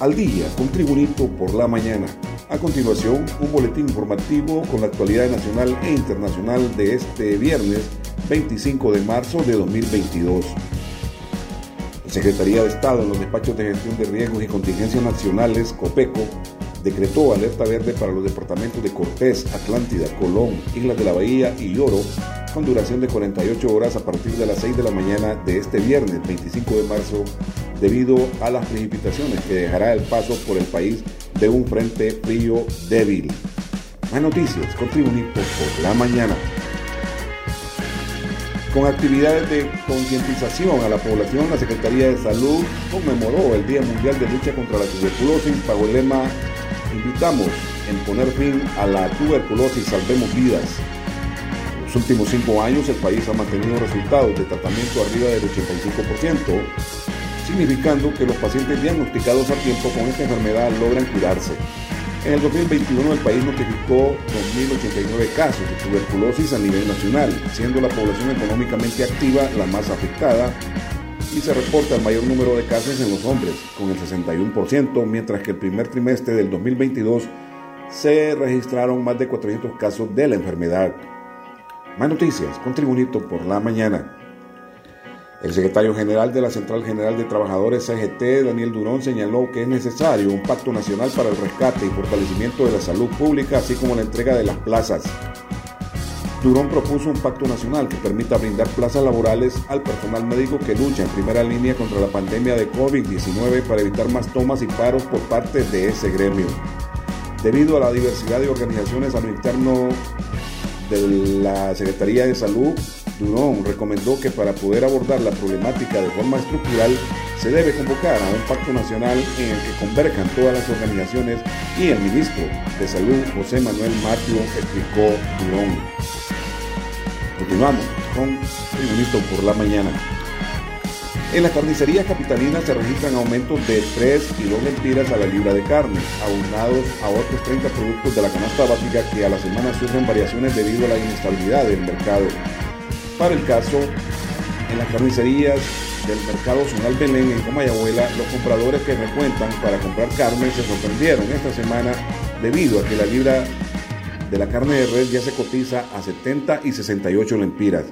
al día con Tribunito por la mañana. A continuación, un boletín informativo con la actualidad nacional e internacional de este viernes 25 de marzo de 2022. La Secretaría de Estado en los despachos de gestión de riesgos y contingencias nacionales, COPECO, decretó alerta verde para los departamentos de Cortés, Atlántida, Colón, Islas de la Bahía y Lloro, con duración de 48 horas a partir de las 6 de la mañana de este viernes 25 de marzo, debido a las precipitaciones que dejará el paso por el país de un frente frío débil. Más noticias con por la mañana. Con actividades de concientización a la población, la Secretaría de Salud conmemoró el Día Mundial de Lucha contra la Tuberculosis bajo el lema Invitamos en poner fin a la tuberculosis, salvemos vidas. En los últimos cinco años el país ha mantenido resultados de tratamiento arriba del 85%, significando que los pacientes diagnosticados a tiempo con esta enfermedad logran curarse. En el 2021 el país notificó 2.089 casos de tuberculosis a nivel nacional, siendo la población económicamente activa la más afectada y se reporta el mayor número de casos en los hombres, con el 61%, mientras que el primer trimestre del 2022 se registraron más de 400 casos de la enfermedad. Más noticias con por la mañana. El secretario general de la Central General de Trabajadores CGT, Daniel Durón, señaló que es necesario un pacto nacional para el rescate y fortalecimiento de la salud pública, así como la entrega de las plazas. Durón propuso un pacto nacional que permita brindar plazas laborales al personal médico que lucha en primera línea contra la pandemia de COVID-19 para evitar más tomas y paros por parte de ese gremio. Debido a la diversidad de organizaciones a lo interno de la Secretaría de Salud, Durón recomendó que para poder abordar la problemática de forma estructural se debe convocar a un pacto nacional en el que converjan todas las organizaciones y el ministro de Salud, José Manuel Matio, explicó Durón. Continuamos con Tribunito por la mañana. En las carnicerías capitalinas se registran aumentos de 3 y 2 lempiras a la libra de carne, aunados a otros 30 productos de la canasta básica que a la semana sufren variaciones debido a la inestabilidad del mercado. Para el caso, en las carnicerías del mercado Zonal Belén en Comayagüela, los compradores que frecuentan para comprar carne se sorprendieron esta semana debido a que la libra de la carne de res ya se cotiza a 70 y 68 lempiras.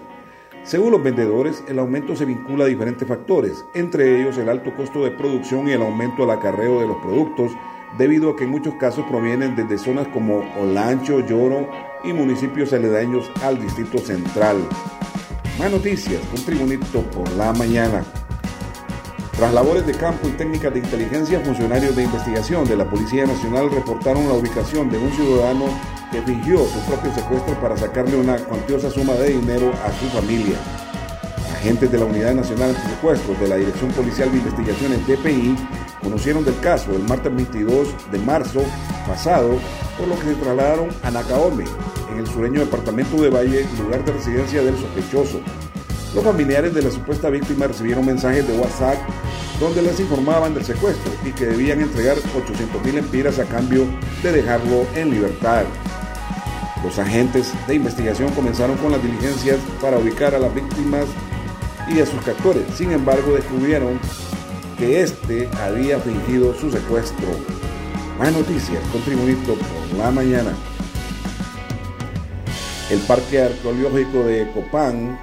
Según los vendedores, el aumento se vincula a diferentes factores, entre ellos el alto costo de producción y el aumento al acarreo de los productos, debido a que en muchos casos provienen desde zonas como Olancho, Lloro y municipios aledaños al Distrito Central. Más noticias con Tribunito por la mañana. Tras labores de campo y técnicas de inteligencia, funcionarios de investigación de la Policía Nacional reportaron la ubicación de un ciudadano que fingió su propio secuestro para sacarle una cuantiosa suma de dinero a su familia. Agentes de la Unidad Nacional Antisecuestros de la Dirección Policial de Investigaciones DPI conocieron del caso el martes 22 de marzo pasado, por lo que se trasladaron a Nacaome, en el sureño departamento de Valle, lugar de residencia del sospechoso. Los familiares de la supuesta víctima recibieron mensajes de WhatsApp donde les informaban del secuestro y que debían entregar 800 mil empiras a cambio de dejarlo en libertad. Los agentes de investigación comenzaron con las diligencias para ubicar a las víctimas y a sus captores. Sin embargo, descubrieron que este había fingido su secuestro. Más noticias con Tribunito por la mañana. El Parque Arqueológico de Copán,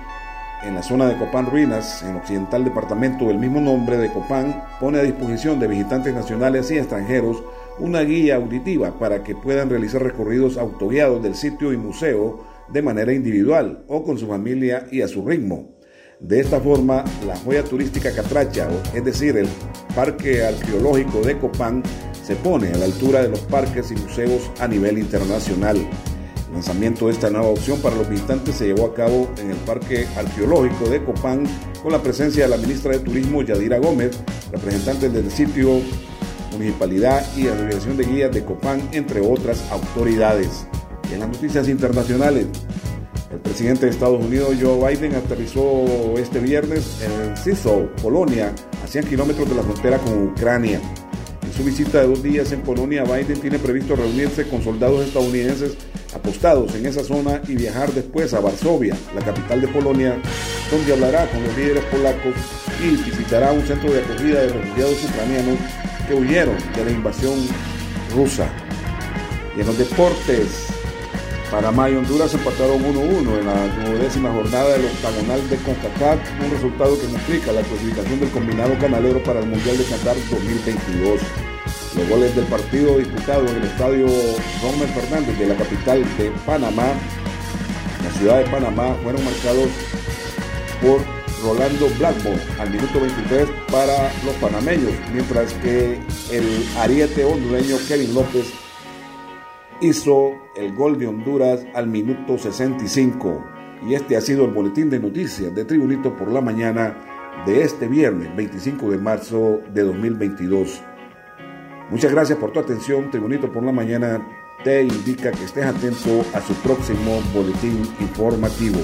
en la zona de Copán Ruinas, en el occidental departamento del mismo nombre de Copán, pone a disposición de visitantes nacionales y extranjeros una guía auditiva para que puedan realizar recorridos autoguiados del sitio y museo de manera individual o con su familia y a su ritmo. De esta forma, la joya turística Catracha, es decir, el Parque Arqueológico de Copán, se pone a la altura de los parques y museos a nivel internacional. Lanzamiento de esta nueva opción para los visitantes se llevó a cabo en el Parque Arqueológico de Copán con la presencia de la ministra de Turismo Yadira Gómez, representantes del sitio Municipalidad y Asociación de Guías de Copán, entre otras autoridades. en las noticias internacionales, el presidente de Estados Unidos, Joe Biden, aterrizó este viernes en Sisow, Polonia, a 100 kilómetros de la frontera con Ucrania. En su visita de dos días en Polonia, Biden tiene previsto reunirse con soldados estadounidenses apostados en esa zona y viajar después a Varsovia, la capital de Polonia, donde hablará con los líderes polacos y visitará un centro de acogida de refugiados ucranianos que huyeron de la invasión rusa. Y en los deportes, Panamá y Honduras empataron 1-1 en la duodécima jornada del octagonal de CONCACAF, un resultado que implica la clasificación del combinado canalero para el Mundial de Qatar 2022. Los goles del partido disputado en el estadio Romer Fernández de la capital de Panamá, la ciudad de Panamá, fueron marcados por Rolando Blackmore al minuto 23 para los panameños, mientras que el ariete hondureño Kevin López hizo el gol de Honduras al minuto 65. Y este ha sido el boletín de noticias de Tribunito por la mañana de este viernes 25 de marzo de 2022. Muchas gracias por tu atención. Tribunito por la mañana te indica que estés atento a su próximo boletín informativo.